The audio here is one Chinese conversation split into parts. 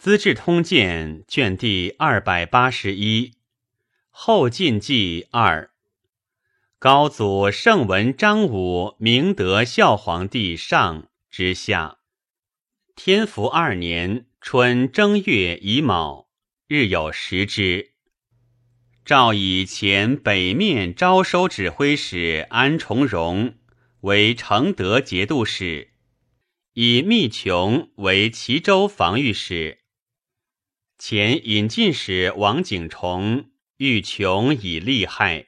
资治通鉴》卷第二百八十一，后晋纪二。高祖圣文张武明德孝皇帝上之下，天福二年春正月乙卯，日有食之。诏以前北面招收指挥使安重荣为承德节度使，以密琼为齐州防御使。前引进使王景崇欲穷以利害，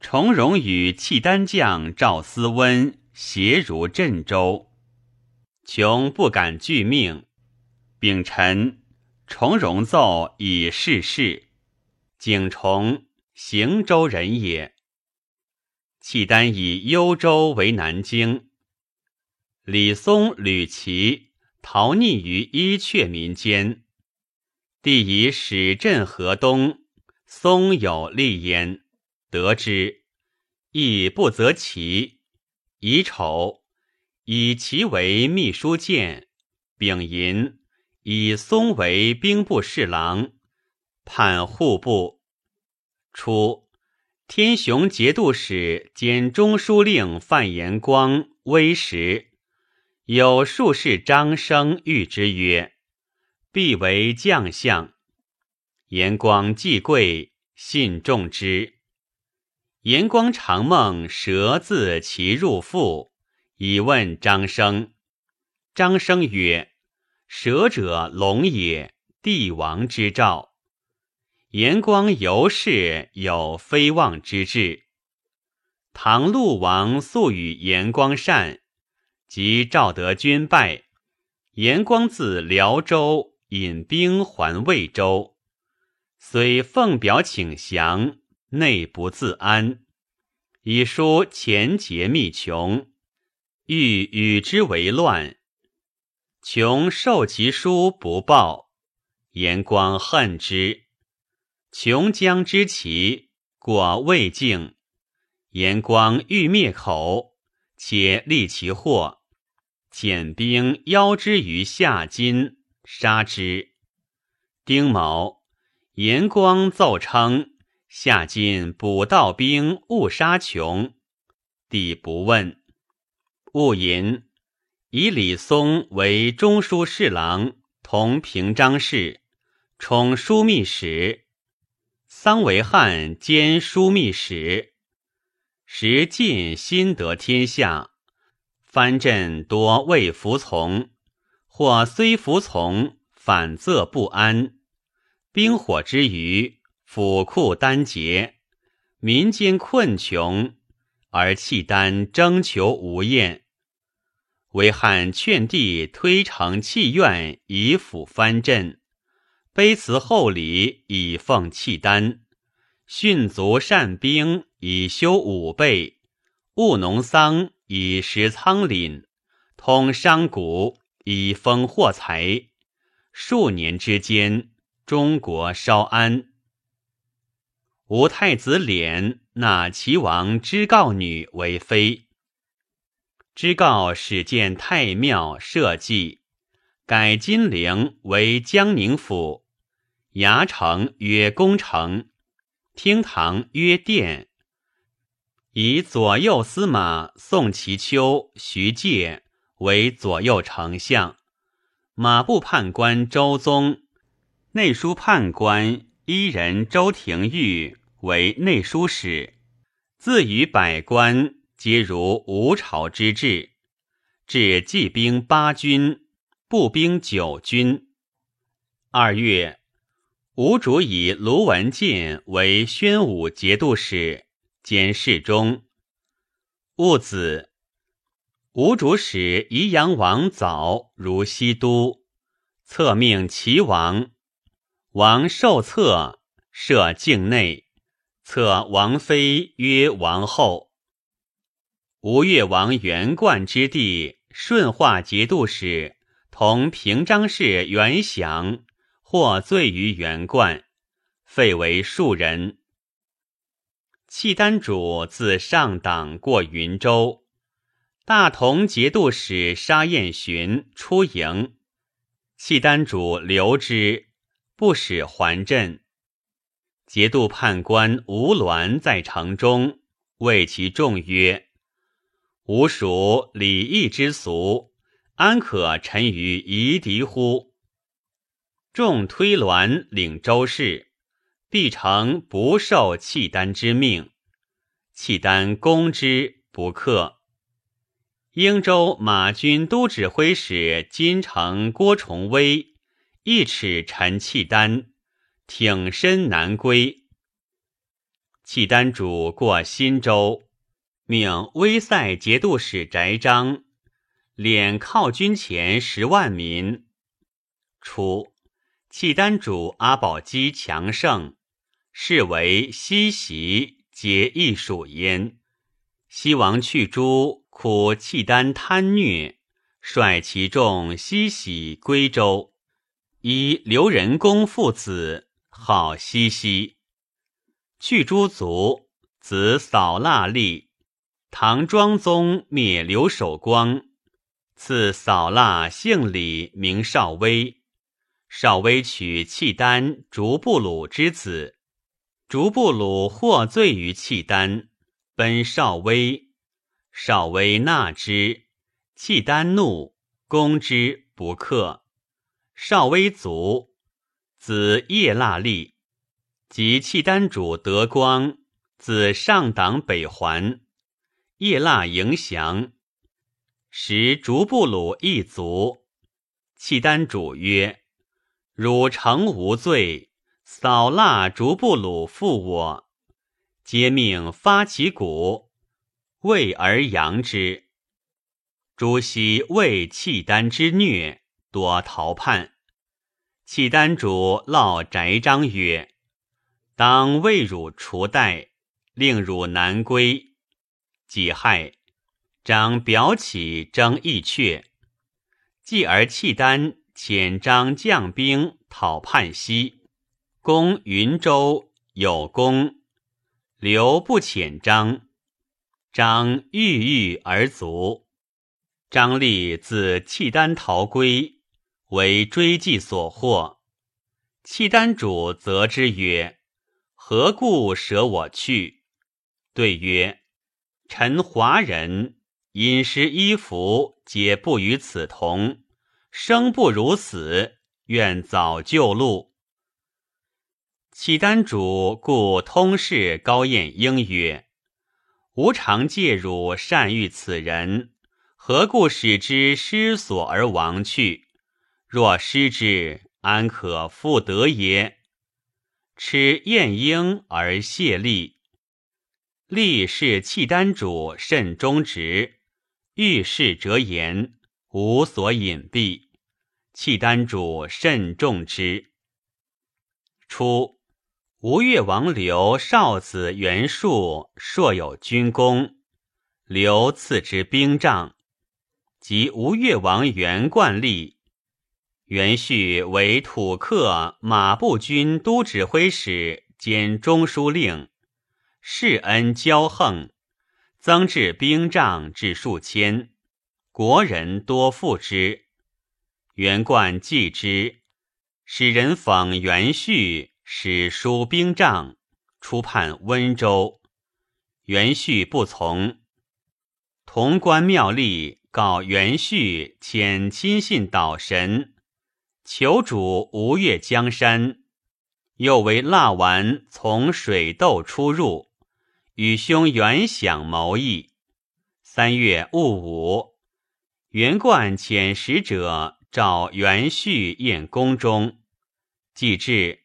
崇荣与契丹将赵思温协如镇州，琼不敢拒命。丙辰，崇荣奏以逝世。景崇行州人也。契丹以幽州为南京。李松、吕琦逃匿于伊阙民间。帝以使镇河东，松有利焉，得之，亦不择其。乙丑，以其为秘书监。丙寅，以松为兵部侍郎，判户部。初，天雄节度使兼中书令范延光微时，有术士张生遇之曰。必为将相，严光既贵，信重之。严光常梦蛇自其入腹，以问张生。张生曰：“蛇者，龙也，帝王之兆。”严光由是有非望之志。唐陆王素与严光善，及赵德军败，严光自辽州。引兵还魏州，虽奉表请降，内不自安，以书前节密穷，欲与之为乱。穷受其书不报，严光恨之。穷将之其过魏境，严光欲灭口，且立其祸，遣兵邀之于下津。杀之。丁卯，严光奏称夏金补道兵误杀穷，帝不问。戊寅，以李松为中书侍郎，同平章事，充枢密使。桑维汉兼枢密使。时晋新得天下，藩镇多未服从。或虽服从，反则不安。兵火之余，府库单竭，民间困穷，而契丹征求无厌。为汉劝帝推诚契怨，以抚藩镇，卑辞厚礼，以奉契丹；训卒善兵，以修武备；务农桑，以食仓廪；通商贾。以丰获财，数年之间，中国稍安。吴太子敛纳齐王之告女为妃，之告始建太庙社稷，改金陵为江宁府，衙城曰宫城，厅堂曰殿，以左右司马宋其丘、徐介。为左右丞相，马步判官周宗，内书判官一人周廷玉为内书使，自与百官皆如吴朝之制，置骑兵八军，步兵九军。二月，吴主以卢文进为宣武节度使兼侍中。戊子。吴主使宜阳王早如西都，册命齐王。王受册，设境内，册王妃曰王后。吴越王元冠之弟顺化节度使同平章事元祥，获罪于元冠，废为庶人。契丹主自上党过云州。大同节度使沙彦寻出营，契丹主留之，不使还镇。节度判官吴鸾在城中，谓其众曰：“吾属礼义之俗，安可臣于夷狄乎？”众推鸾领周氏，必成不受契丹之命。契丹攻之不克。英州马军都指挥使金城郭崇威一尺陈契丹。挺身南归。契丹主过新州，命威塞节度使翟章敛犒军前十万民。初，契丹主阿保机强盛，是为西袭，皆亦属焉。西王去诸苦契丹贪虐，率其众西徙归州，以刘仁恭父子。号西西，去诸族，子扫腊立。唐庄宗灭刘守光，赐扫腊姓李，名少威。少威娶契丹竹布鲁之子，竹布鲁获罪于契丹，奔少威。少威纳之，契丹怒，攻之不克。少威卒。子叶腊立，及契丹主德光，子上党北还，叶腊迎降，时逐布鲁一族。契丹主曰：“汝诚无罪，扫腊逐布鲁负我，皆命发其鼓，为而扬之。朱熹为契丹之虐，多逃叛。”契丹主烙翟章曰：“当为汝除代，令汝南归。”己亥，张表起征义阙。继而契丹遣张将兵讨叛西，攻云州有功。刘不遣张，张郁郁而卒。张立自契丹逃归。为追迹所获，契丹主责之曰：“何故舍我去？”对曰：“臣华人，饮食衣服皆不与此同，生不如死，愿早就路。”契丹主故通事高彦英曰：“吾常借汝善遇此人，何故使之失所而亡去？”若失之，安可复得也？持晏婴而谢立，立是契丹主甚忠直，遇事折言，无所隐蔽。契丹主甚重之。初，吴越王刘少子袁术硕有军功，刘赐之兵杖，及吴越王袁贯立。袁旭为土客马步军都指挥使兼中书令，世恩骄横，增至兵仗至数千，国人多附之。袁贯继之，使人讽袁旭，使书兵仗，出叛温州。袁旭不从，潼关庙吏告袁旭遣亲信导神。求主吴越江山，又为蜡丸从水斗出入，与兄袁想谋议。三月戊午，袁贯遣使者召袁旭宴宫中，既至，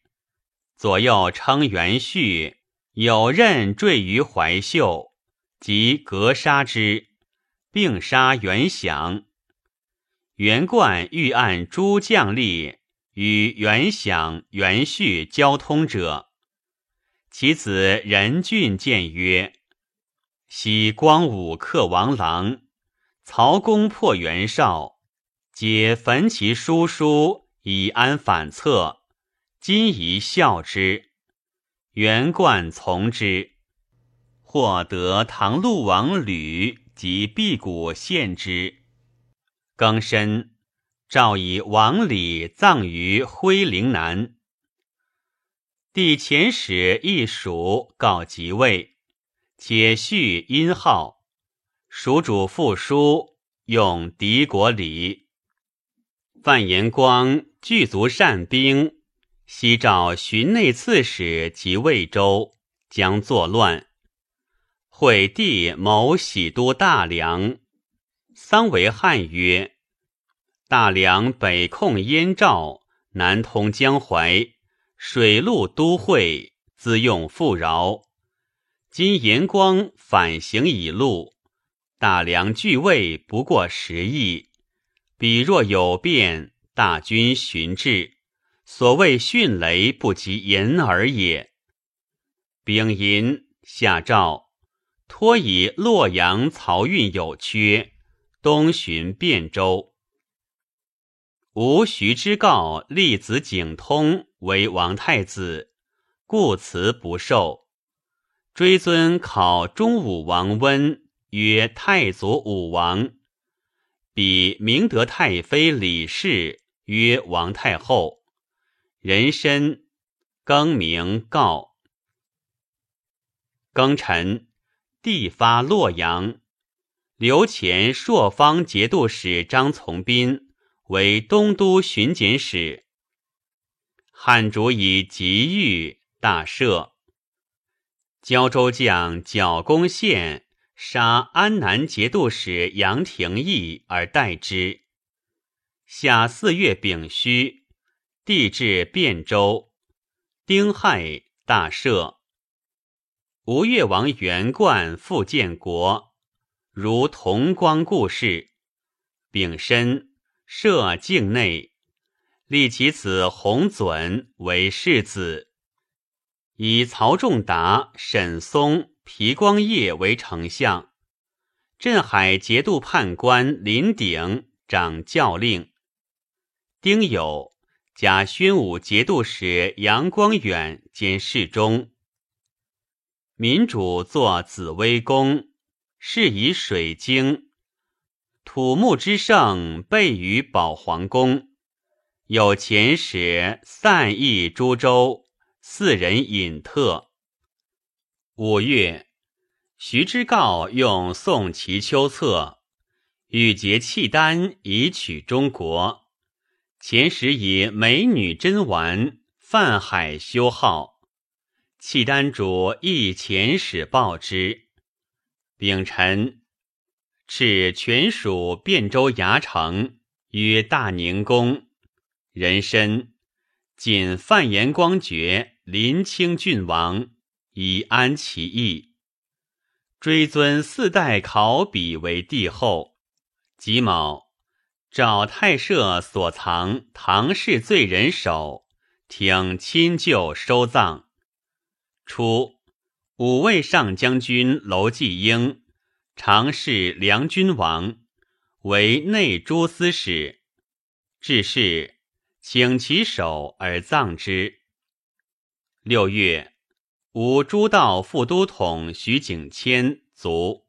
左右称袁旭有刃坠于怀袖，即格杀之，并杀袁想。袁贯欲按诸将吏与袁想、袁旭交通者，其子任俊谏曰：“昔光武克王郎，曹公破袁绍，皆焚其书书以安反侧。今宜效之。”袁贯从之，获得唐陆王吕及辟谷献之。庚申，诏以王礼葬于徽陵南。帝遣使一蜀告即位，且续殷号。蜀主复书用敌国礼。范延光具足善兵，西召巡内刺史及魏州，将作乱。惠帝谋喜都大梁，桑为汉曰：“大梁北控燕赵，南通江淮，水陆都会，资用富饶。今延光反行已露，大梁据位不过十亿。”彼若有变，大军巡至，所谓迅雷不及掩耳也。丙寅，下诏托以洛阳漕运有缺，东巡汴州。吴徐之告立子景通为王太子，故辞不受。追尊考中武王温曰太祖武王。比明德太妃李氏曰王太后，人参更名告。庚辰，帝发洛阳，留前朔方节度使张从斌为东都巡检使。汉主以吉遇大赦。胶州将剿攻县。杀安南节度使杨廷义而代之。夏四月丙戌，帝至汴州。丁亥，大赦。吴越王元冠复建国，如同光故事。丙申，赦境内，立其子弘准为世子，以曹仲达、沈松。皮光业为丞相，镇海节度判官林鼎掌教令。丁酉，加宣武节度使杨光远兼侍中。民主作紫微宫，是以水晶。土木之盛备于保皇宫，有遣使散逸诸州，四人引特。五月，徐之诰用宋齐丘策，欲结契丹以取中国。前时以美女珍玩泛海修好，契丹主亦遣使报之。丙辰，敕全属汴州牙城曰大宁宫，人参，仅范延光爵临清郡王。以安其意，追尊四代考妣为帝后。己卯，找太社所藏唐氏罪人首，听亲旧收葬。初，五位上将军娄继英，常侍梁君王，为内诸司使，致仕，请其首而葬之。六月。吴诸道副都统徐景谦卒。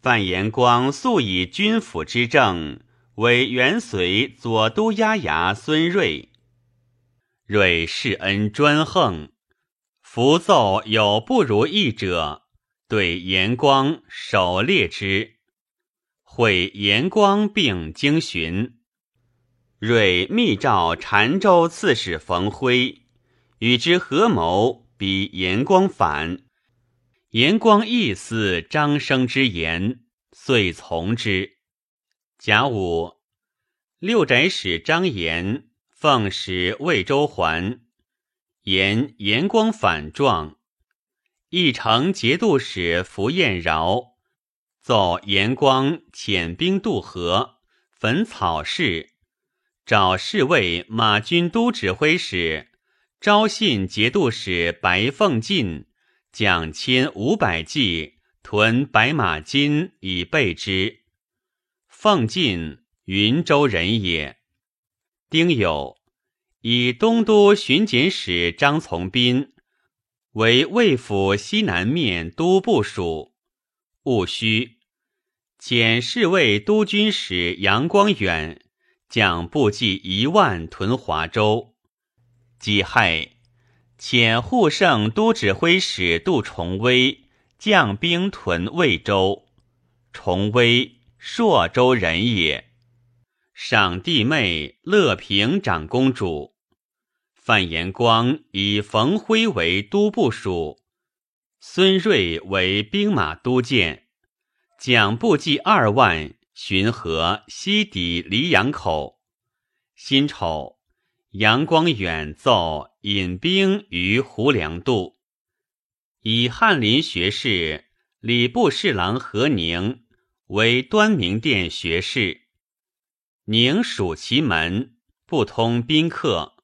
范延光素以军府之政，为元隋左都押牙孙睿。睿世恩专横，符奏有不如意者，对延光狩猎之。会延光并经巡，睿密召澶州刺史冯辉，与之合谋。比严光反，严光亦思张生之言，遂从之。甲午，六宅使张延奉使魏州还，言严光反状，义城节度使符彦饶奏严光遣兵渡河，焚草市，召侍卫马军都指挥使。昭信节度使白凤进将千五百骑屯白马津以备之。奉进云州人也。丁酉，以东都巡检使张从斌为魏府西南面都部署。戊戌，遣侍卫都军使杨光远将部骑一万屯华州。己亥，遣护圣都指挥使杜重威将兵屯魏州。重威，朔州人也。赏弟妹乐平长公主。范延光以冯辉为都部署，孙瑞为兵马都监，蒋部骑二万巡河西抵黎阳口。辛丑，杨光远奏引兵于胡梁渡，以翰林学士礼部侍郎何宁为端明殿学士。宁属其门，不通宾客。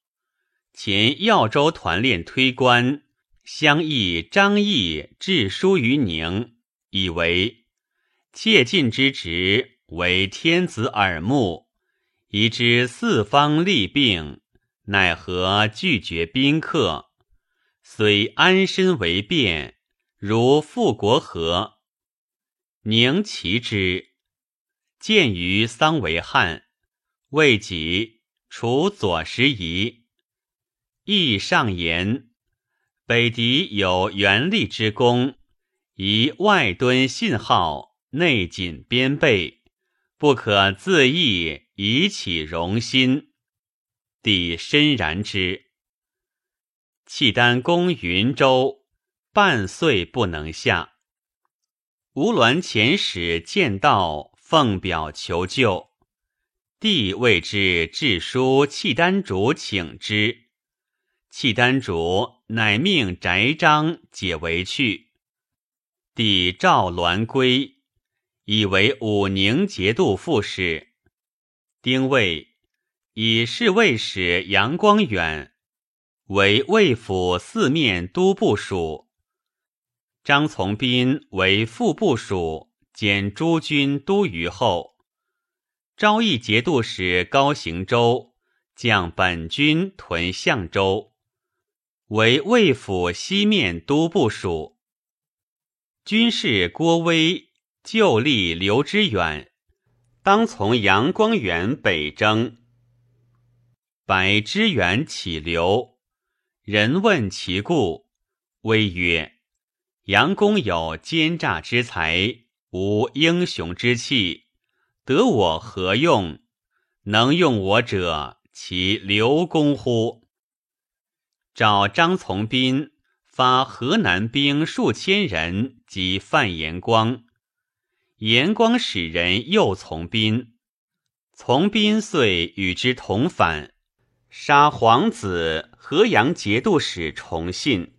前耀州团练推官相议张毅致书于宁，以为切近之职为天子耳目，宜知四方利病，奈何拒绝宾客？虽安身为变，如复国何？宁其之，见于桑维汉，未己除左拾遗。亦上言，北狄有元力之功，宜外敦信号，内谨边备，不可自意以起荣心。帝深然之。契丹攻云州，半岁不能下。吴鸾遣使见道，奉表求救。帝谓之致书契丹主请之。契丹主乃命翟章解围去，帝召栾归，以为武宁节度副使。丁未，以侍卫使杨光远为魏府四面都部署，张从斌为副部署兼诸军都虞候。昭义节度使高行周将本军屯相州。为魏府西面都部署，军士郭威旧立刘知远，当从杨光远北征。白知远起刘，人问其故，威曰：“杨公有奸诈之才，无英雄之气，得我何用？能用我者，其刘公乎？”召张从斌发河南兵数千人及范延光，延光使人诱从斌，从斌遂与之同反，杀皇子河阳节度使崇信，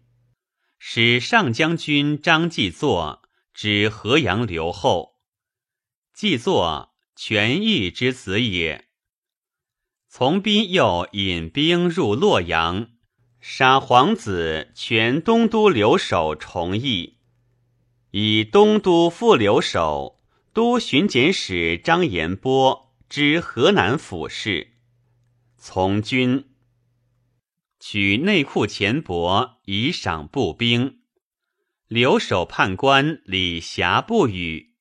使上将军张继作指河阳留后。继作权义之子也。从斌又引兵入洛阳。杀皇子全东都留守崇义，以东都副留守、都巡检使张延波知河南府事，从军取内库钱帛以赏步兵。留守判官李霞不语，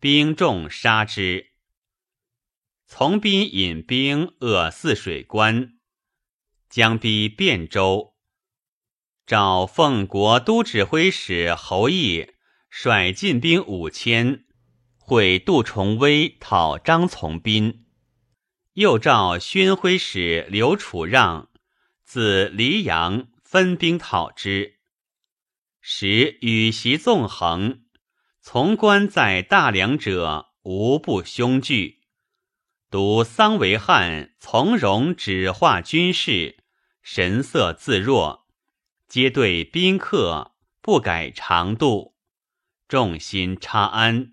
兵众杀之。从兵引兵扼泗水关。将逼汴州，召奉国都指挥使侯毅率进兵五千，会杜重威讨张从斌。又召宣徽使刘楚让自黎阳分兵讨之。时羽檄纵横，从官在大梁者无不凶惧。独桑维汉从容指化军事。神色自若，皆对宾客不改常度，众心差安。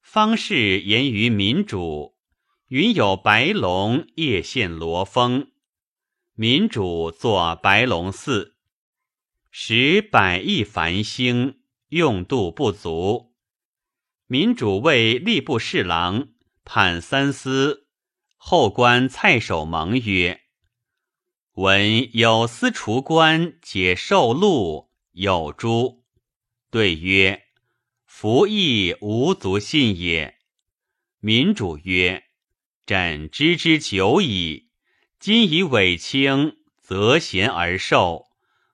方士言于民主，云有白龙夜现罗峰，民主作白龙寺，使百亿繁星，用度不足。民主为吏部侍郎，判三司后官蔡守蒙曰。闻有司厨官解受禄有诸？对曰：服役无足信也。民主曰：朕知之久矣。今以委卿，择贤而受，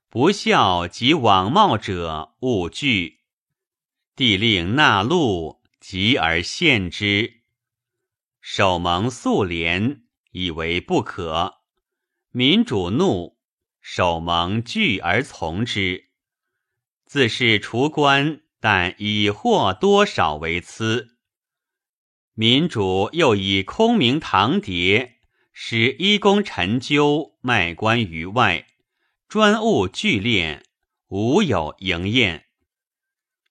不孝及枉冒者，勿惧。帝令纳禄，急而献之。守蒙素廉，以为不可。民主怒，守蒙惧而从之。自是除官，但以获多少为疵。民主又以空明堂牒，使衣弓陈究，卖官于外，专务聚敛，无有营宴。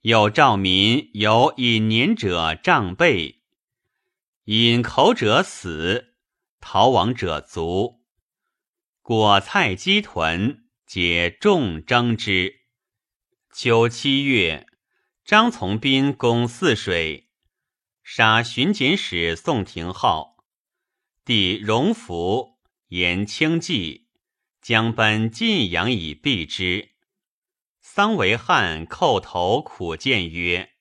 有诏民有隐年者杖背。饮口者死，逃亡者卒。果菜鸡豚，皆众争之。秋七月，张从斌攻泗水，杀巡检使宋廷浩。帝荣服，言轻骑，将奔晋阳以避之。桑维汉叩头苦谏曰：“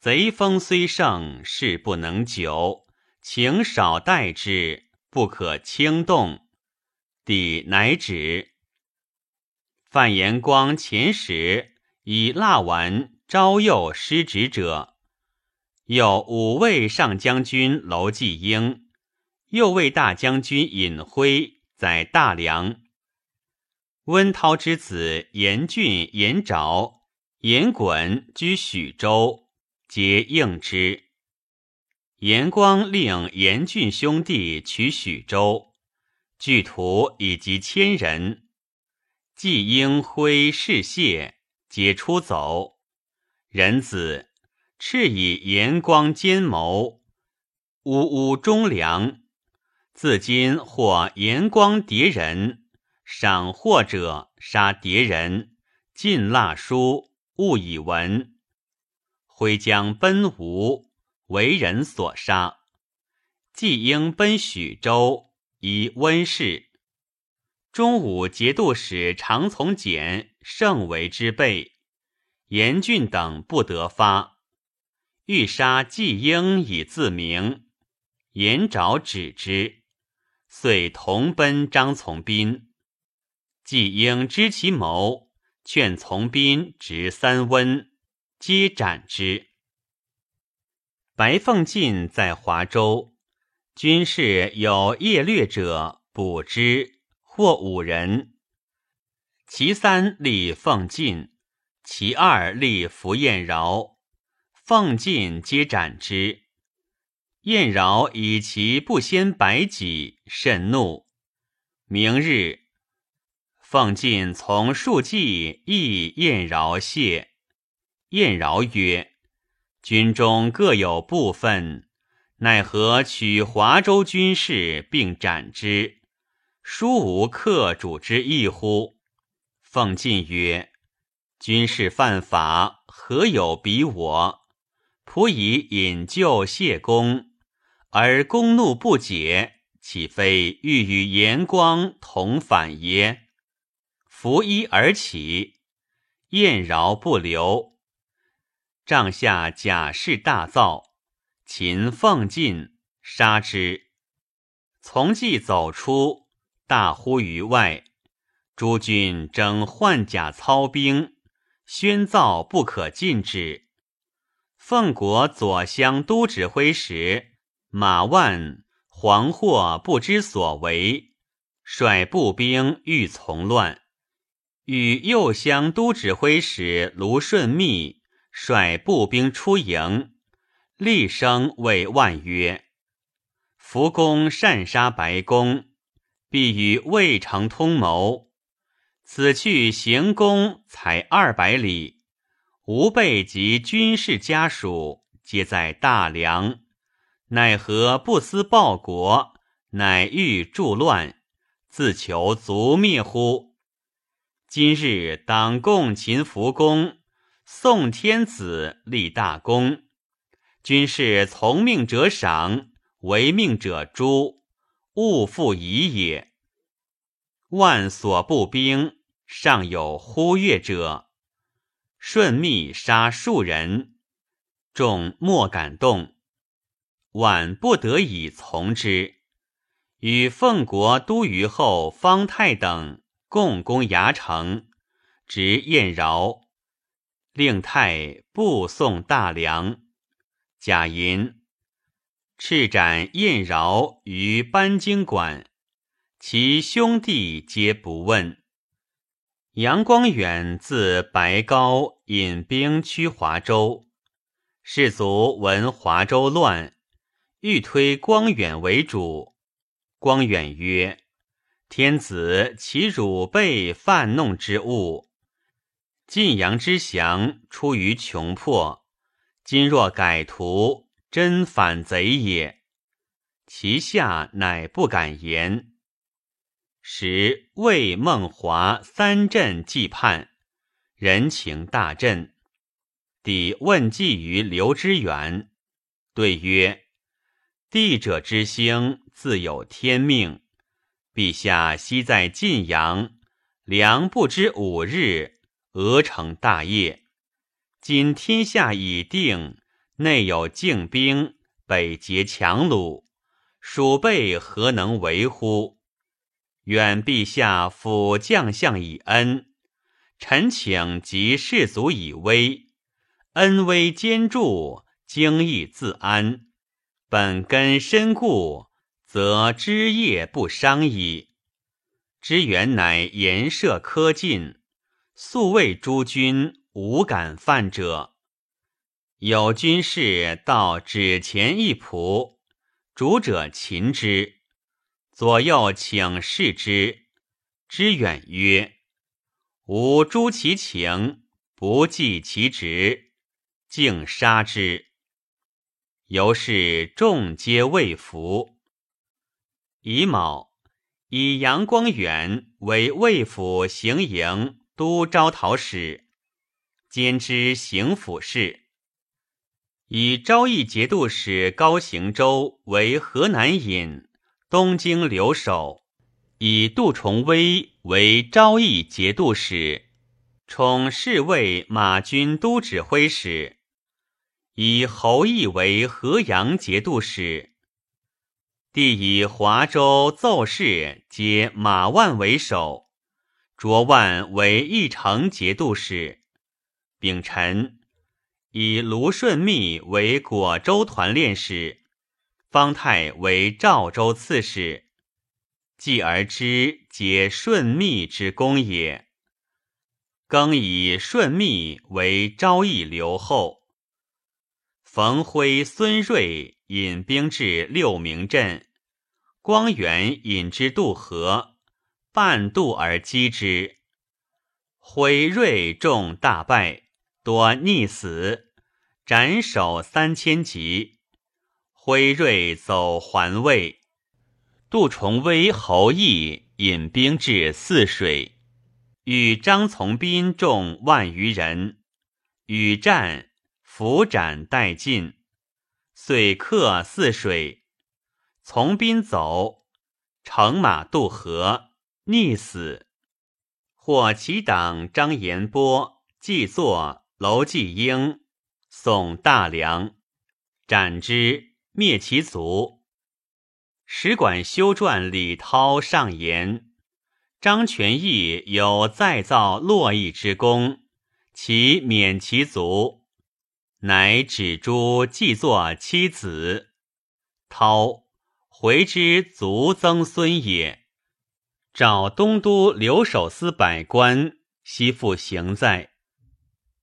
贼风虽盛，事不能久。”请少待之，不可轻动。帝乃止。范延光遣使以蜡丸招诱失职者，有五位上将军楼继英、右卫大将军尹辉在大梁。温韬之子严俊、严昭、严衮居许州，皆应之。严光令严俊兄弟取许州，据徒以及千人。季英辉士谢，皆出走。人子斥以严光奸谋，呜呜忠良。自今或严光敌人，赏获者杀敌人，尽蜡书，勿以闻。挥将奔吴。为人所杀，季应奔许州以温氏。中武节度使常从简盛为之备，严峻等不得发，欲杀季英以自明。严昭止之，遂同奔张从斌。季应知其谋，劝从斌执三温，皆斩之。白凤进在华州，军士有夜掠者，捕之，获五人。其三立凤进，其二立符彦饶，凤进皆斩之。彦饶以其不先白己，甚怒。明日，奉进从数骑诣彦饶谢，彦饶曰。军中各有部分，奈何取华州军士并斩之？殊无克主之意乎？奉进曰：“军士犯法，何有比我？仆以引咎谢公，而公怒不解，岂非欲与严光同反耶？”拂衣而起，燕饶不留。帐下贾氏大造，秦奉进杀之。从即走出，大呼于外。诸军争换甲操兵，宣造不可禁止。奉国左乡都指挥使马万惶惑不知所为，率步兵欲从乱，与右乡都指挥使卢顺密。率步兵出营，厉声谓万曰：“福公善杀白公，必与魏城通谋。此去行宫才二百里，吾辈及军士家属皆在大梁，奈何不思报国，乃欲助乱，自求族灭乎？今日当共擒福公。”宋天子立大功，军士从命者赏，违命者诛，勿复疑也。万所步兵尚有忽越者，顺密杀数人，众莫敢动。晚不得已从之，与奉国都虞后方泰等共攻牙城，执燕饶，令太步送大梁。贾银赤斩燕饶于班经馆，其兄弟皆不问。杨光远自白高引兵驱华州，士卒闻华州乱，欲推光远为主。光远曰：“天子其汝辈犯弄之物，晋阳之降出于穷迫。”今若改图，真反贼也。其下乃不敢言。时魏孟华三镇既叛，人情大振。抵问计于刘知远，对曰：“帝者之兴，自有天命。陛下昔在晋阳，良不知五日，俄成大业。”今天下已定，内有靖兵，北结强虏，鼠辈何能为乎？愿陛下抚将相以恩，臣请及士卒以威，恩威兼助，精义自安，本根深固，则枝叶不伤矣。知远乃严设苛禁，素谓诸君。无敢犯者，有军士到指前一仆，主者擒之，左右请示之。知远曰：“吾诛其情，不计其职，竟杀之。”由是众皆畏服。乙卯，以杨光远为魏府行营都招讨使。兼知行府事，以昭义节度使高行周为河南尹、东京留守；以杜重威为昭义节度使，充侍卫马军都指挥使；以侯毅为河阳节度使。帝以华州奏事皆马万为首，卓万为义城节度使。丙辰，以卢顺密为果州团练使，方泰为赵州刺史。继而知，皆顺密之功也。更以顺密为昭义留后。冯辉、孙瑞引兵至六明镇，光远引之渡河，半渡而击之，辉、瑞众大败。多溺死，斩首三千级。辉瑞走还魏，杜重威、侯毅引兵至泗水，与张从斌众万余人，与战，伏斩殆尽，遂克泗水。从斌走，乘马渡河，溺死。或其党张延波季作。娄继英送大梁，斩之，灭其族。使馆修撰李涛上言：张全义有再造洛邑之功，其免其族，乃指诸既作妻子。涛回之族曾孙也。召东都留守司百官，悉复行在。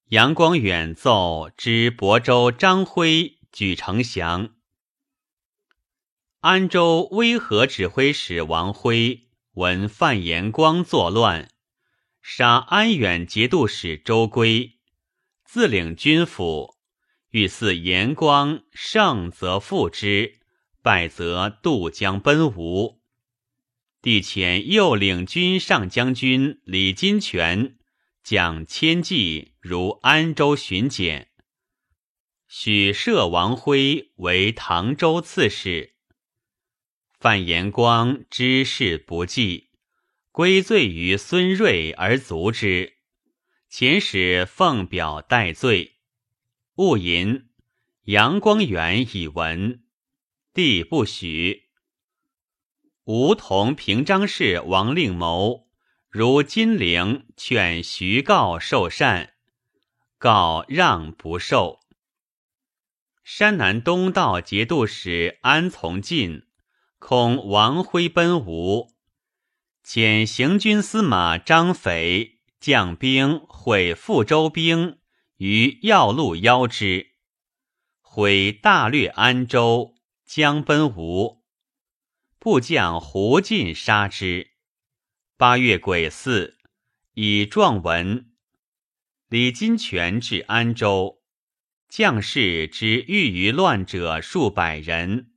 杨光远奏知亳州张辉举城降。安州威和指挥使王辉闻范延光作乱，杀安远节度使周归，自领军府，欲似延光胜则复之，败则渡江奔吴。帝遣右领军上将军李金泉。蒋千骑如安州巡检，许赦王辉为唐州刺史。范延光知事不济，归罪于孙瑞而卒之。遣使奉表代罪。戊寅，杨光远以闻，帝不许。吴同平章事王令谋如金陵劝徐告受禅，告让不受。山南东道节度使安从进恐王辉奔吴，遣行军司马张斐将兵毁富州兵于要路邀之，毁大略安州，将奔吴。部将胡进杀之。八月癸巳，以状文。李金泉至安州，将士之遇于乱者数百人。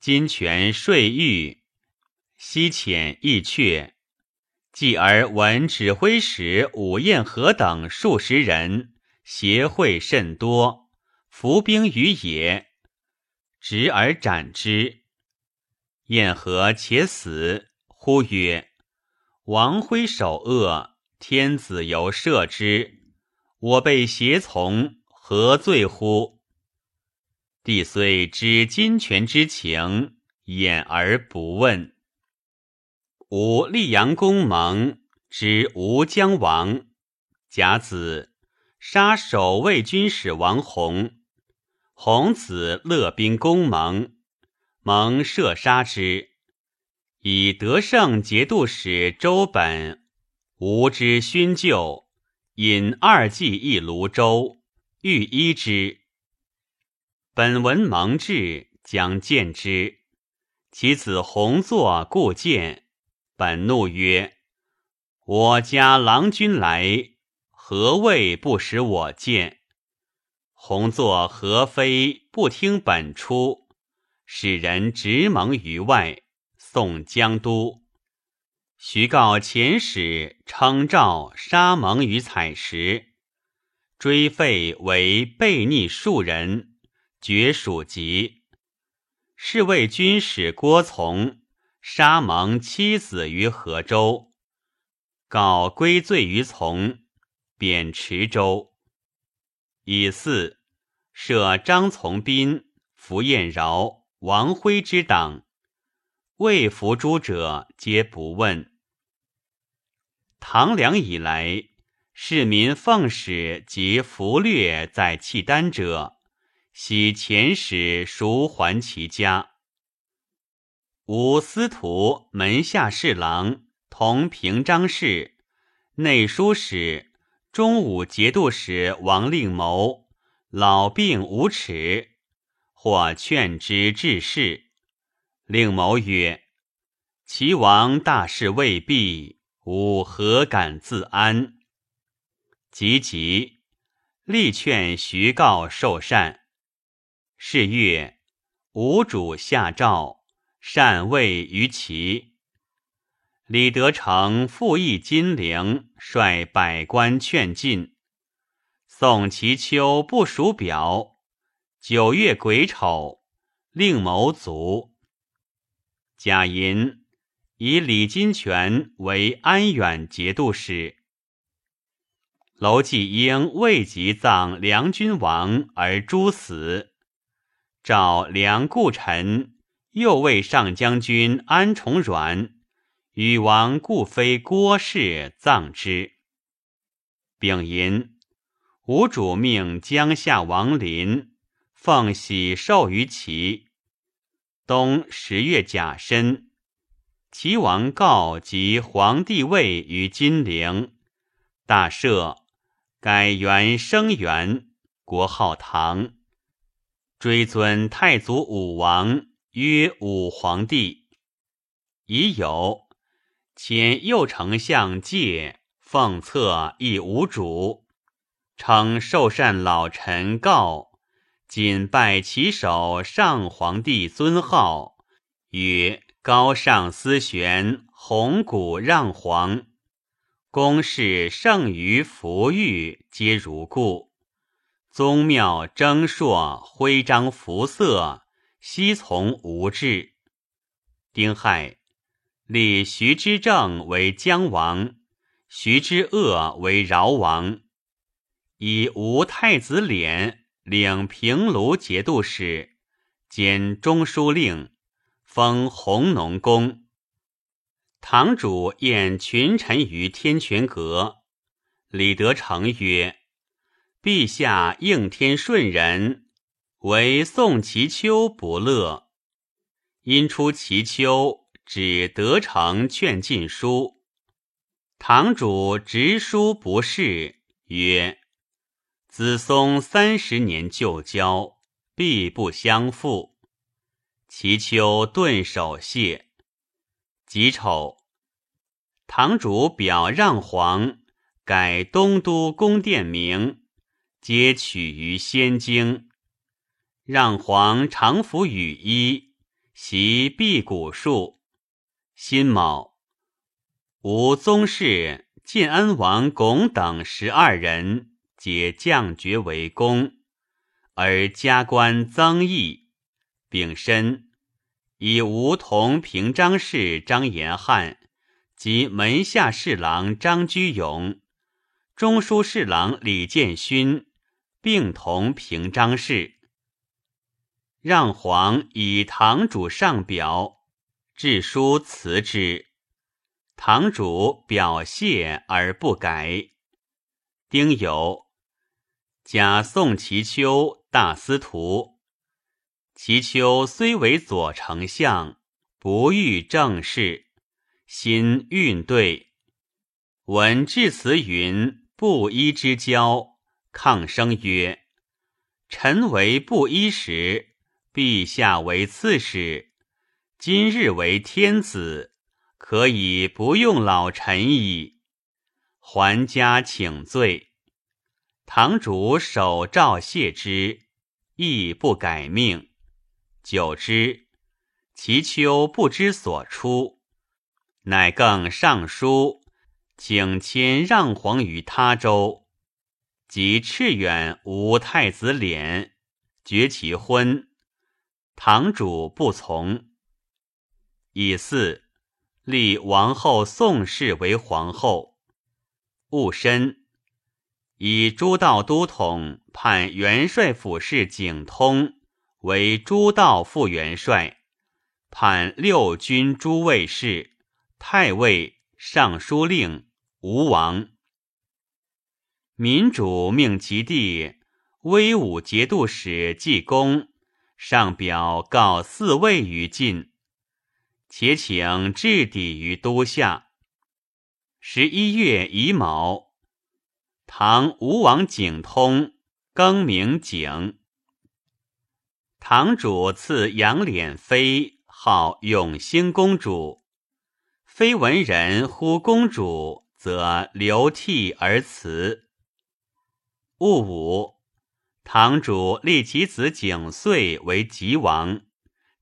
金泉睡狱，西遣义阙。继而闻指挥使武彦和等数十人协会甚多，伏兵于野，执而斩之。燕和且死，呼曰：“王辉首恶，天子犹赦之，我被胁从，何罪乎？”帝虽知金泉之情，掩而不问。吾溧阳公蒙之吴江王甲子，杀守卫军使王弘，弘子乐兵攻蒙。蒙射杀之，以得胜节度使周本吴之勋旧，引二骑一泸州，欲依之。本闻蒙至，将见之，其子弘作故见，本怒曰：“我家郎君来，何谓不使我见？”弘作何非不听本出？使人直蒙于外，送江都。徐告遣使称诏杀蒙于采石，追废为悖逆数人，绝属籍。侍卫军使郭从杀蒙妻子于河州，告归罪于从，贬池州。以四设张从斌、符彦饶。王辉之党，未服诸者，皆不问。唐梁以来，市民奉使及俘掠在契丹者，悉遣使赎还其家。吴司徒门下侍郎同平章事、内书使、中武节度使王令谋老病无耻。或劝之致仕，令谋曰：“齐王大事未毕，吾何敢自安？”急急，力劝徐告受禅。是月，吴主下诏，禅位于齐。李德成复议金陵，率百官劝进。宋其秋不属表。九月癸丑，令谋卒。贾银以李金泉为安远节度使。娄继英未及葬梁君王而诛死，召梁故臣右卫上将军安重阮禹王故非郭氏葬之。丙寅，吴主命江夏王林。奉喜寿于齐。冬十月甲申，齐王告及皇帝位于金陵，大赦，改元生元，国号唐，追尊太祖武王曰武皇帝。已有前右丞相介奉册亦无主，称受禅老臣告。谨拜其首上皇帝尊号，曰高尚思玄弘古让皇，公事胜于福玉，皆如故。宗庙征硕，徽章服色，悉从无制。丁亥，立徐之正为姜王，徐之恶为饶王，以吴太子敛。领平卢节度使，兼中书令，封弘农公。堂主宴群臣于天泉阁，李德成曰：“陛下应天顺人，唯宋其丘不乐。因出其丘，指德成劝进书。堂主直书不仕，曰：‘子松三十年旧交。’”必不相负。其丘顿首谢。己丑，堂主表让皇改东都宫殿名，皆取于仙经。让皇常服羽衣，习辟谷术。辛卯，吴宗室、晋安王巩等十二人，皆降爵为公。而加官增邑，丙申，以吴同平章事张延汉及门下侍郎张居勇、中书侍郎李建勋并同平章事。让皇以堂主上表，致书辞之。堂主表谢而不改。丁酉，假宋其丘。大司徒其丘虽为左丞相，不遇政事，心运对。闻至词云：“布衣之交。”抗声曰：“臣为布衣时，陛下为刺史，今日为天子，可以不用老臣矣。”还家请罪。堂主手诏谢之，亦不改命。久之，其丘不知所出，乃更上书，请迁让皇于他州。及赤远无太子敛，绝其婚。堂主不从。以四立王后宋氏为皇后。戊申。以诸道都统判元帅府事景通为诸道副元帅，判六军诸卫士、太尉、尚书令、吴王。民主命其弟威武节度使济公上表告四位于晋，且请置邸于都下。十一月乙卯。唐吴王景通更名景，堂主赐杨脸妃号永兴公主。非闻人呼公主，则流涕而辞。戊午，堂主立其子景遂为吉王，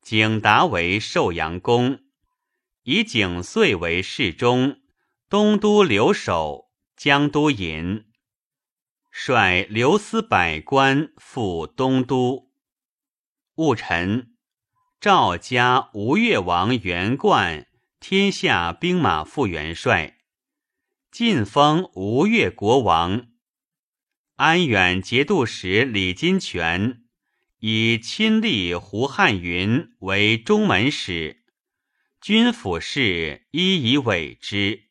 景达为寿阳公，以景遂为侍中、东都留守、江都尹。率留司百官赴东都。戊辰，赵家吴越王元冠天下兵马副元帅，晋封吴越国王。安远节度使李金泉以亲历胡汉云为中门使，军府事一以委之。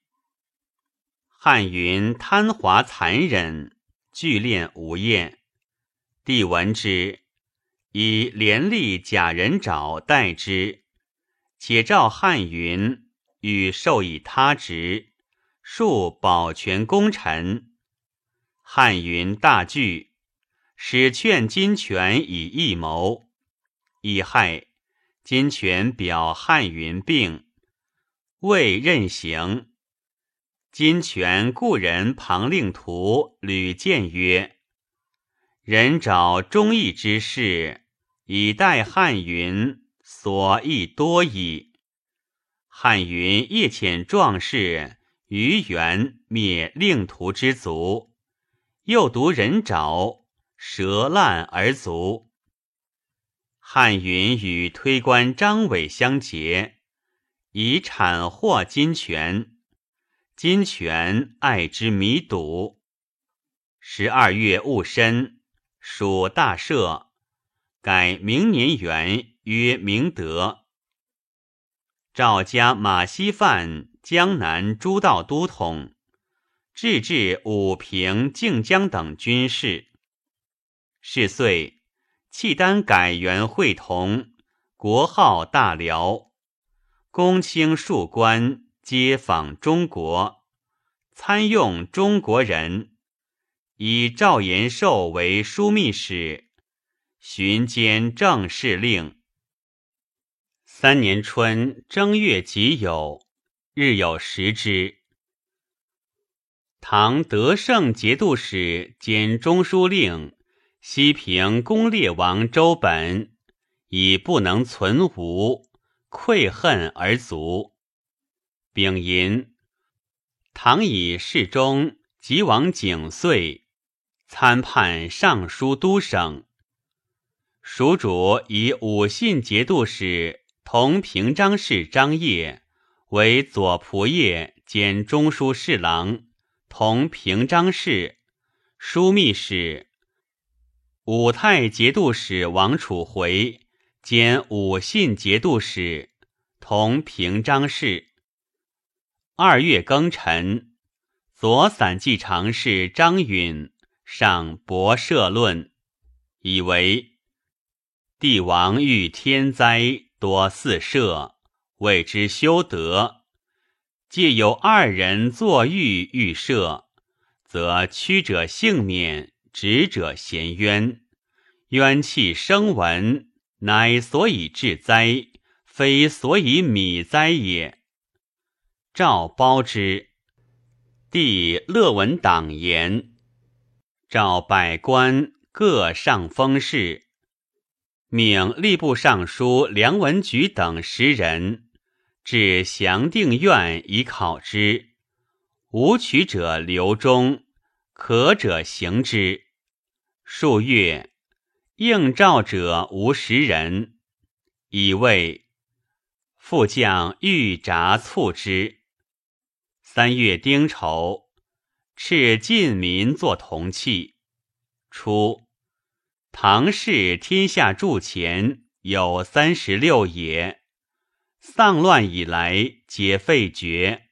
汉云贪滑残忍。聚练无厌，帝闻之，以连立假人爪代之，且召汉云，欲授以他职，数保全功臣。汉云大惧，使劝金泉以义谋。乙亥，金泉表汉云病，未任行。金泉故人庞令图屡谏曰：“人找忠义之士，以待汉云，所益多矣。汉云夜遣壮士于元灭令图之族，又读人找舌烂而卒。汉云与推官张伟相结，以产获金泉。”金泉爱之弥笃。十二月戊申，属大赦，改明年元曰明德。赵家马希范江南诸道都统，制置武平、靖江等军事。是岁，契丹改元会同，国号大辽，公卿庶官皆访中国，参用中国人，以赵延寿为枢密使，巡兼政事令。三年春正月己酉，日有食之。唐德胜节度使兼中书令西平攻列王周本，以不能存吴，愧恨而卒。丙寅，唐以侍中即王景遂参判尚书都省。蜀主以武信节度使。同平章事张掖为左仆射兼中书侍郎，同平章事枢密使；武泰节度使王楚回兼武信节度使，同平章事。二月庚辰，左散骑常侍张允上博社论，以为帝王遇天灾。多四射，谓之修德。借有二人作御预设，则屈者幸免，直者咸冤。冤气生闻，乃所以致灾，非所以米灾也。赵褒之，帝乐闻党言，召百官各上封事。命吏部尚书梁文举等十人至祥定院以考之，无取者留中，可者行之。数月，应召者无十人，以为副将欲札促之。三月丁丑，敕晋民作铜器。初。唐氏天下铸钱有三十六也，丧乱以来皆废绝，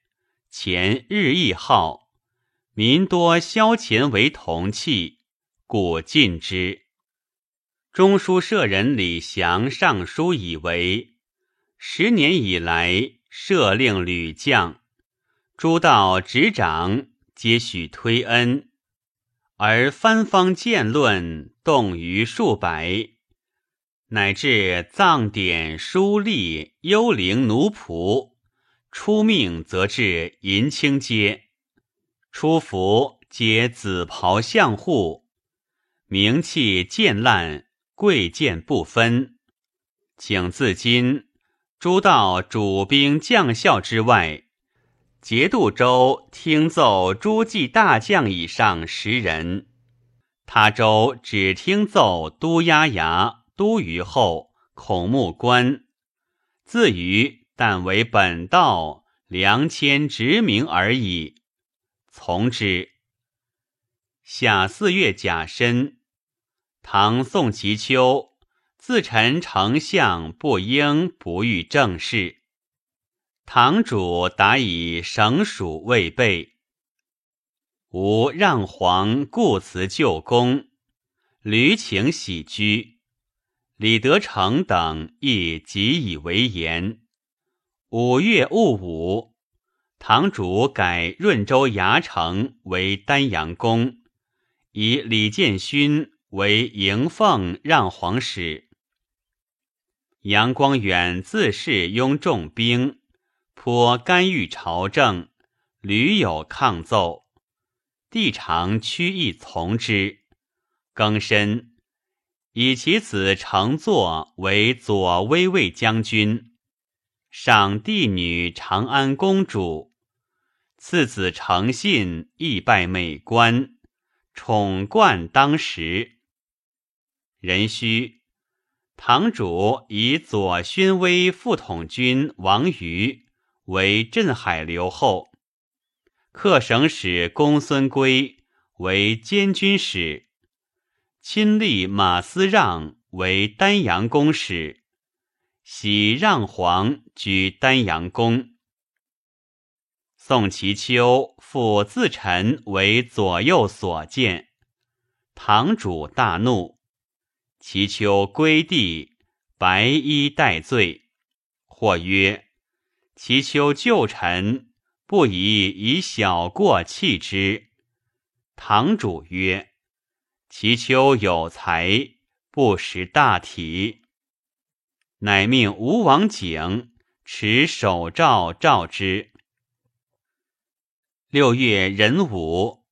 钱日益耗，民多销钱为铜器，故禁之。中书舍人李祥上书以为，十年以来赦令屡降，诸道执掌皆许推恩。而藩方见论动于数百，乃至藏典书吏、幽灵奴仆，出命则至银青街，出服皆紫袍相护，名器渐烂，贵贱不分。请自今诸道主兵将校之外。节度州听奏诸暨大将以上十人，他州只听奏都押牙、都虞候、孔目官。自余但为本道良谦执名而已，从之。夏四月甲申，唐宋其秋，自陈丞相不应不遇政事。堂主答以省属未备，吾让皇故辞旧宫，屡请喜居。李德成等亦极以为言。五月戊午，堂主改润州牙城为丹阳宫，以李建勋为迎奉让皇使。杨光远自恃拥重兵。颇干预朝政，屡有抗奏，帝常屈意从之。更深，以其子乘坐为左威卫将军，赏帝女长安公主，次子诚信亦拜美官，宠冠当时。壬戌，堂主以左勋威副统军王瑜。为镇海留后，客省使公孙归为监军使，亲历马思让为丹阳公使，喜让皇居丹阳宫。宋其丘复自陈为左右所见，堂主大怒，其丘归地，白衣戴罪。或曰：“其丘旧臣，不宜以小过弃之。”堂主曰：“其丘有才，不识大体。”乃命吴王景持手诏召之。六月壬午，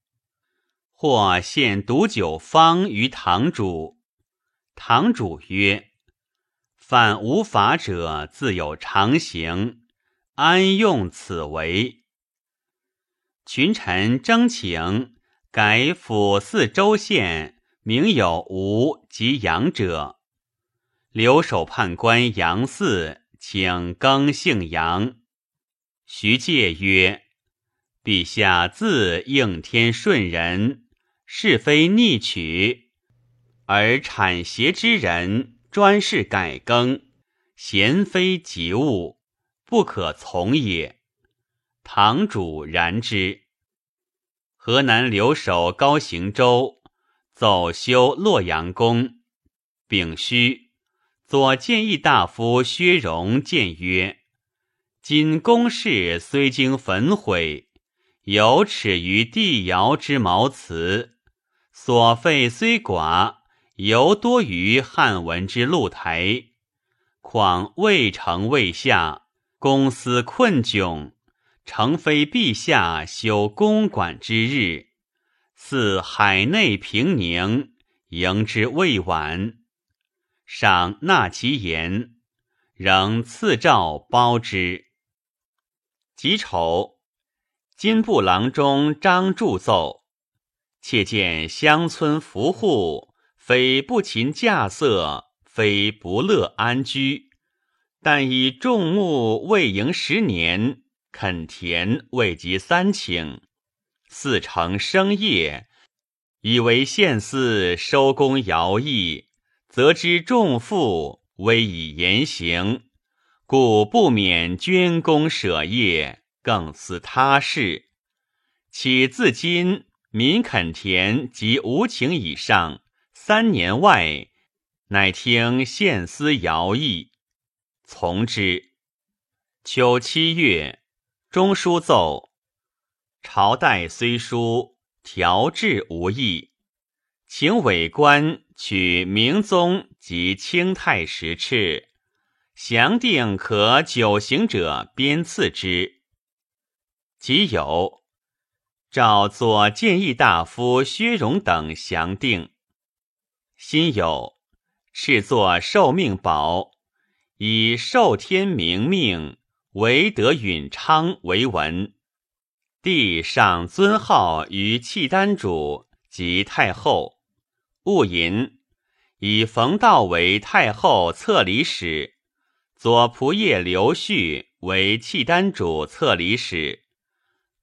或献毒酒方于堂主。堂主曰：“犯无法者，自有常刑，安用此为？”群臣争请改府四州县，名有吴及杨者。留守判官杨嗣请更姓杨。徐介曰：“陛下自应天顺人，是非逆取，而产邪之人专事改更，贤非及物，不可从也。”堂主然之。河南留守高行周走修洛阳宫，丙戌。左谏议大夫薛荣谏曰：“今宫室虽经焚毁，有耻于帝尧之茅祠；所费虽寡，犹多于汉文之露台。况未成未下，公私困窘，诚非陛下修公馆之日，似海内平宁，迎之未晚。”赏纳其言，仍赐诏褒之。己丑，金部郎中张祝奏：妾见乡村福户，非不勤稼穑，非不乐安居，但以种木未盈十年，垦田未及三顷，四成生业，以为县司收工徭役。则知重负，危以言行，故不免捐功舍业，更思他事。岂自今民垦田及无情以上三年外，乃听县司徭役，从之。秋七月，中书奏：朝代虽疏，调制无益，请委官。取明宗及清太时敕，详定可九行者鞭赐之。即有诏左谏议大夫薛荣等详定。辛有敕作受命宝，以受天明命唯德允昌为文。帝上尊号于契丹主及太后。戊寅，以冯道为太后册礼使，左仆射刘旭为契丹主册礼使，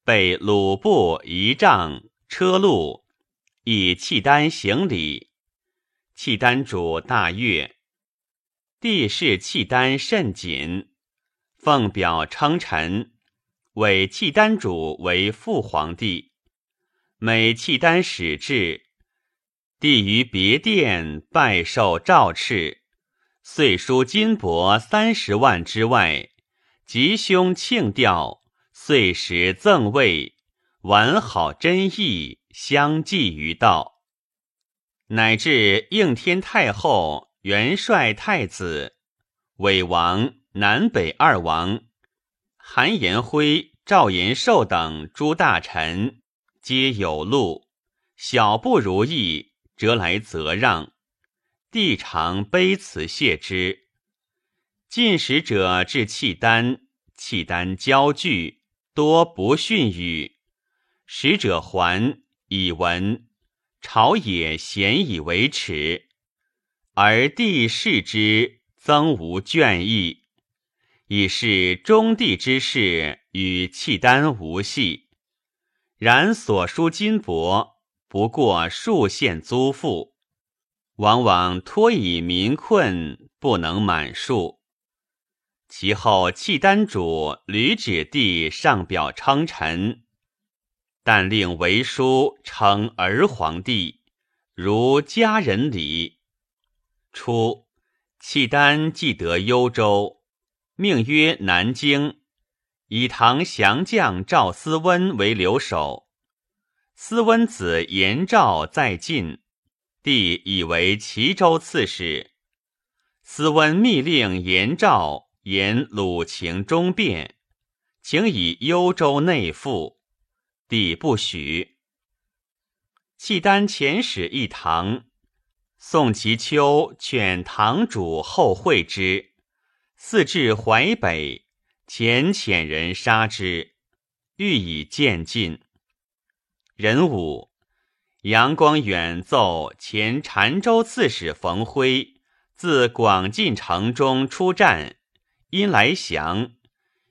备鲁布仪仗车路，以契丹行礼。契丹主大悦，帝视契丹甚谨，奉表称臣，委契丹主为父皇帝。每契丹使至。帝于别殿拜受诏敕，岁书金帛三十万之外，吉凶庆吊，岁时赠位，完好真意，相继于道。乃至应天太后、元帅太子、伪王、南北二王、韩延辉、赵延寿等诸大臣，皆有禄，小不如意。折来则让，帝常卑辞谢之。进使者至契丹，契丹骄惧，多不逊语。使者还，以闻朝野咸以为耻，而帝视之，增无倦意，以是中帝之事与契丹无系。然所书金帛。不过数县租赋，往往托以民困，不能满数。其后契丹主吕止帝上表称臣，但令为书称儿皇帝，如家人礼。初，契丹既得幽州，命曰南京，以唐降将赵思温为留守。思温子延昭在晋，帝以为齐州刺史。思温密令延昭。言鲁情中变，请以幽州内附，帝不许。契丹遣使一堂，宋其丘劝堂主后会之，四至淮北，遣遣人杀之，欲以渐进。壬午，杨光远奏前澶州刺史冯辉自广进城中出战。因来降，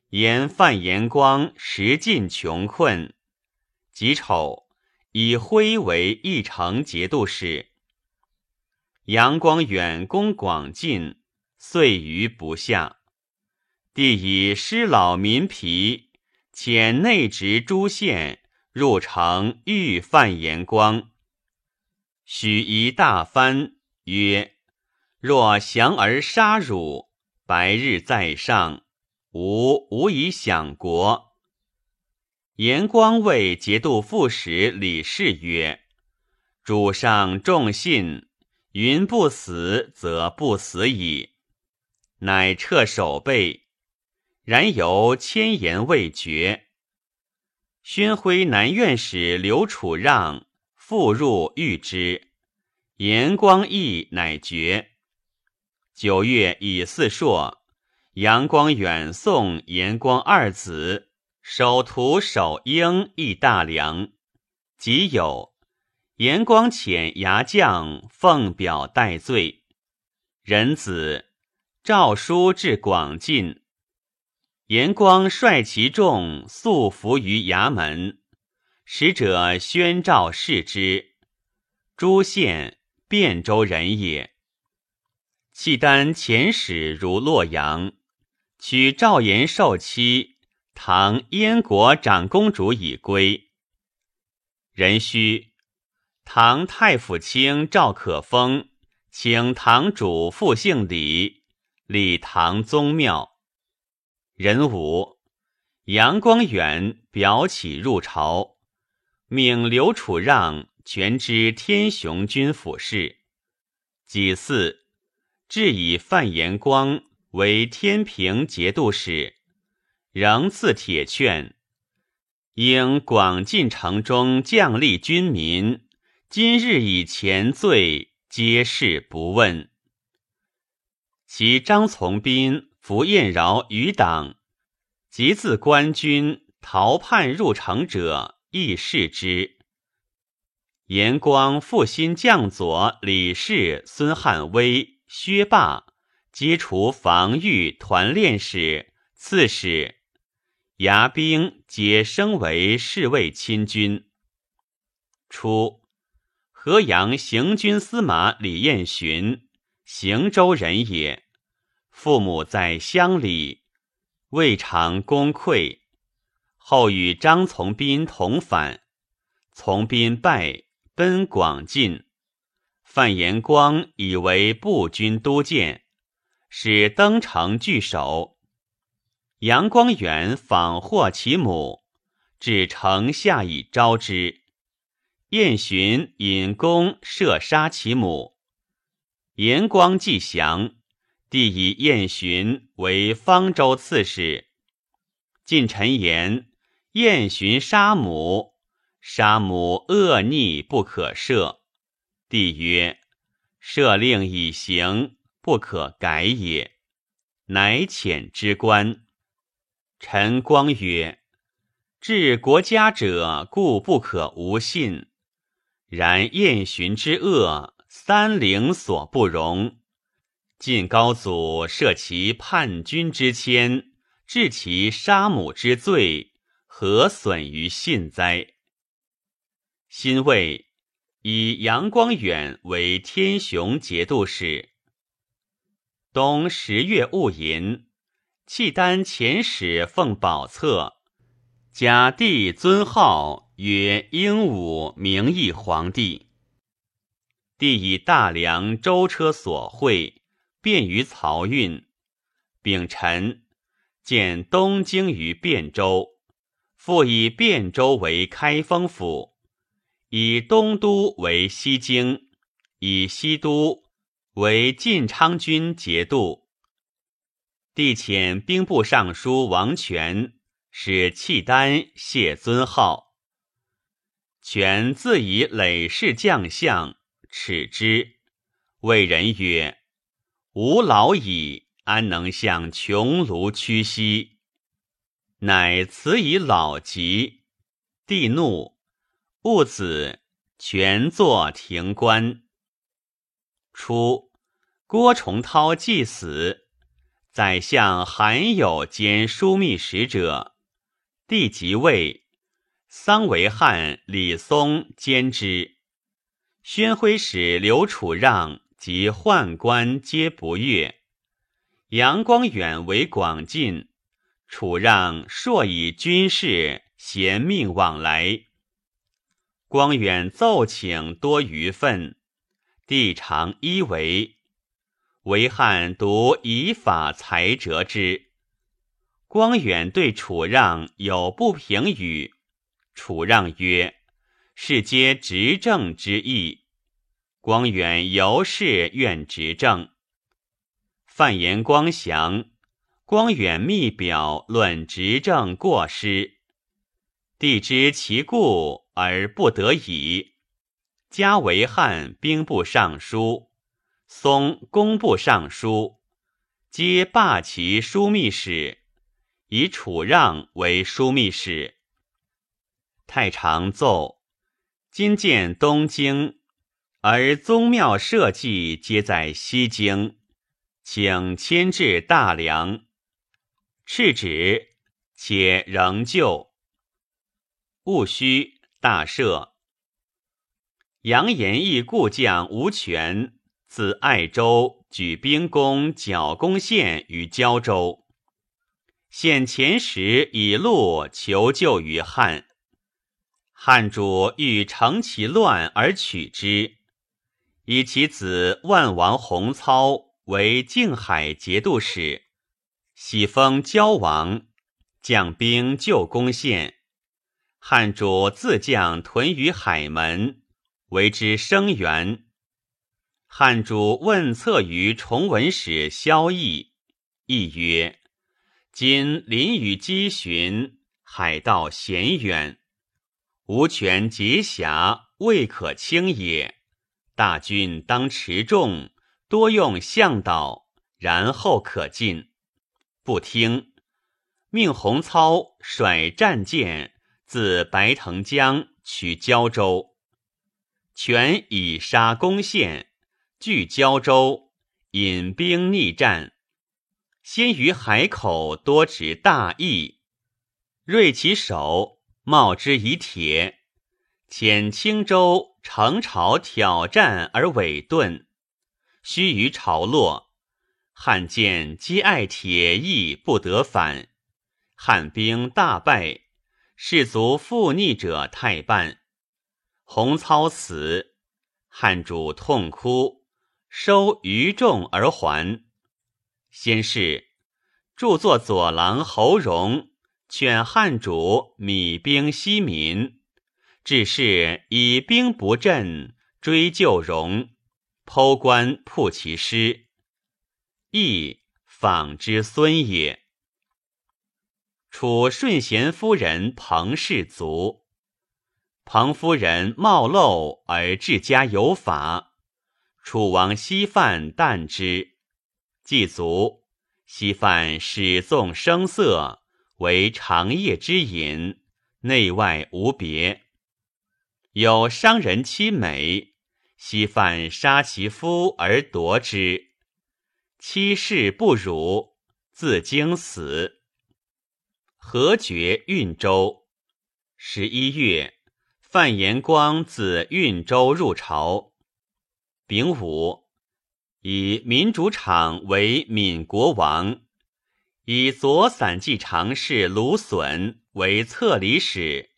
言范延光时尽穷困，己丑以徽为义城节度使。杨光远攻广进，遂于不下。帝以师老民疲，遣内直诸县入城欲犯延光，许一大翻，曰：“若降而杀汝。”白日在上，吾无以享国。延光谓节度副使李氏曰：“主上重信，云不死则不死矣。”乃撤守备，然犹千言未决。宣徽南院使刘楚让复入御之，延光义乃决。九月乙巳朔，杨光远送延光二子守徒守英亦大梁。即有延光遣牙将奉表戴罪。仁子诏书至广进，延光率其众速伏于衙门。使者宣诏视之，诸县汴州人也。契丹遣使如洛阳，取赵延寿妻唐燕国长公主已归。壬戌，唐太府卿赵可封请堂主复姓李，李唐宗庙。壬午，杨光远表起入朝，命刘楚让全知天雄军府事。己巳。至以范延光为天平节度使，仍赐铁券。应广进城中将吏军民，今日以前罪，皆是不问。其张从斌、符彦饶余党，及自官军逃叛入城者，亦视之。延光复新将佐李氏、孙汉威。薛霸皆除防御团练使、刺史，牙兵皆升为侍卫亲军。初，河阳行军司马李彦寻，行州人也，父母在乡里，未尝功溃。后与张从斌同反，从斌败，奔广进。范延光以为步军都监，使登城据守。杨光远访获其母，至城下以招之。燕洵引弓射杀其母。延光既降，帝以燕寻为方州刺史。近臣言：燕寻杀母，杀母恶逆不可赦。帝曰：“赦令已行，不可改也。”乃遣之官。陈光曰：“治国家者，故不可无信。然燕寻之恶，三陵所不容。晋高祖赦其叛军之谦，治其杀母之罪，何损于信哉？”辛未。以杨光远为天雄节度使。冬十月戊寅，契丹遣使奉宝册，假帝尊号曰英武明义皇帝。帝以大梁舟车所会，便于漕运。丙辰，建东京于汴州，复以汴州为开封府，以东都为西京，以西都为晋昌军节度。帝遣兵部尚书王权使契丹谢尊号。权自以累世将相，耻之，谓人曰：“吾老矣，安能向穷庐屈膝？”乃辞以老疾。帝怒，戊子，权坐庭观。初，郭崇韬既死。宰相韩有兼枢密使者，帝即位，桑维汉、李松兼之。宣徽使刘楚让及宦官皆不悦。杨光远为广进，楚让硕以军事贤命往来。光远奏请多余愤，帝常依为。为汉独以法裁折之。光远对楚让有不平语，楚让曰：“是皆执政之意。”光远由是愿执政。范延光降，光远密表论执政过失，帝知其故而不得已，加为汉兵部尚书。松工部尚书，皆罢其枢密使，以楚让为枢密使。太常奏：今见东京，而宗庙社稷皆在西京，请迁至大梁。敕旨，且仍旧。戊戌，大赦。杨延义故将吴权。自爱州举兵攻剿攻县于胶州，县前时以路求救于汉，汉主欲乘其乱而取之，以其子万王洪操为靖海节度使，喜封交王，将兵救攻县，汉主自将屯于海门，为之声援。汉主问策于崇文使萧绎，绎曰：“今临雨积寻，海道险远，无权节狭，未可轻也。大军当持重，多用向导，然后可进。”不听，命洪操率战舰自白藤江取胶州，权以杀攻陷。据胶州，引兵逆战，先于海口多执大义，锐其首，冒之以铁，遣青州乘潮挑战而尾遁，须臾潮落，汉舰皆爱铁翼，不得反，汉兵大败，士卒负逆者太半，洪操死，汉主痛哭。收余众而还。先是，著作左郎侯荣劝汉主米兵西民，致是以兵不振，追旧荣，剖棺曝其尸。亦访之孙也。楚顺贤夫人彭氏族，彭夫人冒漏而治家有法。楚王稀饭惮之，祭卒。西范始纵声色，为长夜之饮，内外无别。有商人妻美，西犯杀其夫而夺之，妻室不辱，自经死。何绝运州。十一月，范延光自运州入朝。丙午，以民主场为闽国王，以左散骑常侍卢损为策礼使，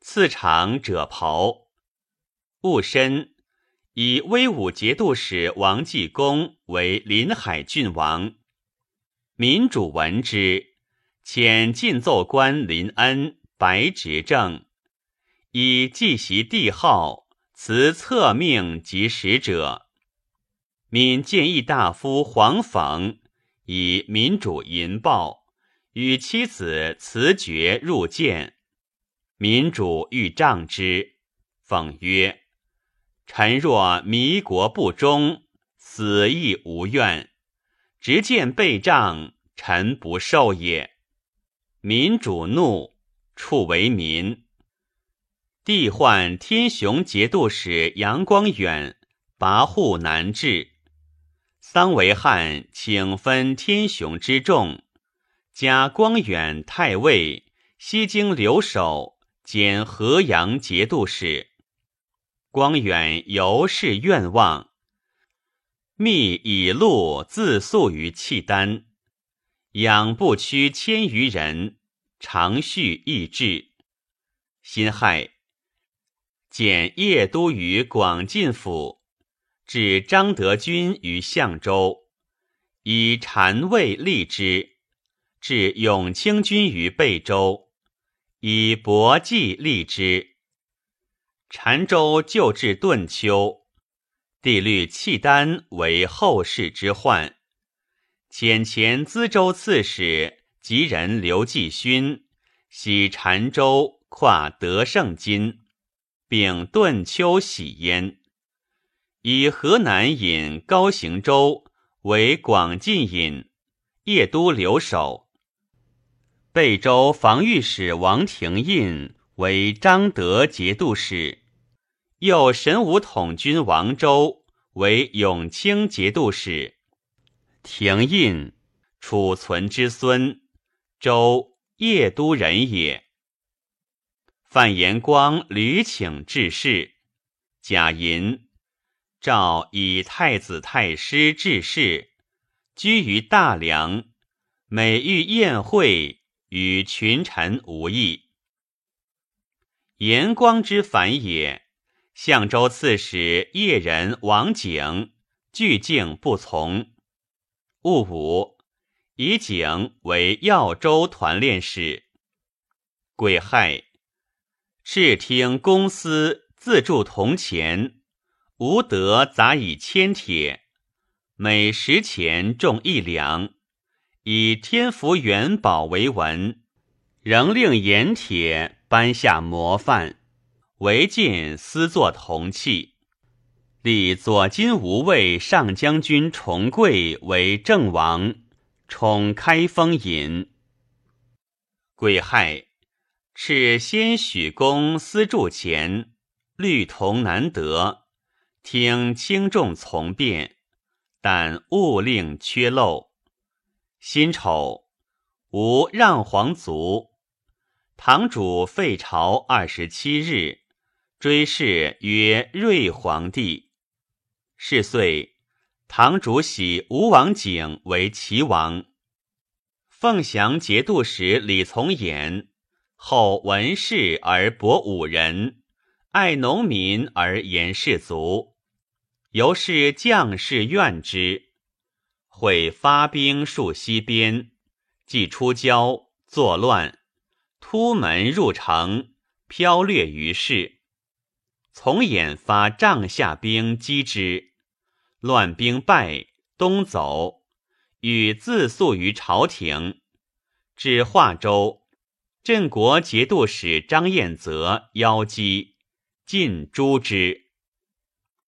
次长者袍。戊申，以威武节度使王继公为临海郡王。民主闻之，遣进奏官林恩白执政，以继袭帝号，辞册命及使者。闽建议大夫黄讽。以民主银报，与妻子辞爵入见，民主欲杖之，讽曰：“臣若迷国不忠，死亦无怨。直见被杖，臣不受也。”民主怒，处为民。帝患天雄节度使杨光远，跋扈难治。桑维汉请分天雄之众，加光远太尉、西京留守兼河阳节度使。光远由是愿望，密以禄自诉于契丹，养不屈千余人，常续益志。辛亥，减叶都于广进府。置张德军于相州，以禅位立之；置永清军于贝州，以伯计立之。禅州旧至顿丘，帝虑契丹为后世之患，遣前资州刺史吉人刘继勋徙禅州，跨德胜津，并顿丘喜焉。以河南尹高行州为广进尹，邺都留守；贝州防御使王廷印为张德节度使，又神武统军王周为永清节度使。廷印，储存之孙，周邺都人也。范延光屡请致仕，贾银。诏以太子太师致仕，居于大梁，每遇宴会，与群臣无异。延光之反也，相州刺史叶人王景拒敬不从。戊午，以景为耀州团练使。癸亥，视听公司自铸铜钱。无德杂以铅铁，每十钱重一两，以天福元宝为文，仍令盐铁颁下模范，为晋私作铜器。立左金吾卫上将军重贵为正王，宠开封尹。癸亥，敕先许公私铸钱，律铜难得。听轻重从变，但勿令缺漏。辛丑，吴让皇族。堂主废朝二十七日，追谥曰睿皇帝。是岁，堂主喜吴王景为齐王。凤翔节度使李从衍，后闻事而博武人，爱农民而严士卒。由是将士怨之，会发兵戍西边，既出郊作乱，突门入城，剽掠于市。从衍发帐下兵击之，乱兵败，东走，与自诉于朝廷。至华州，镇国节度使张彦泽邀击，尽诛之。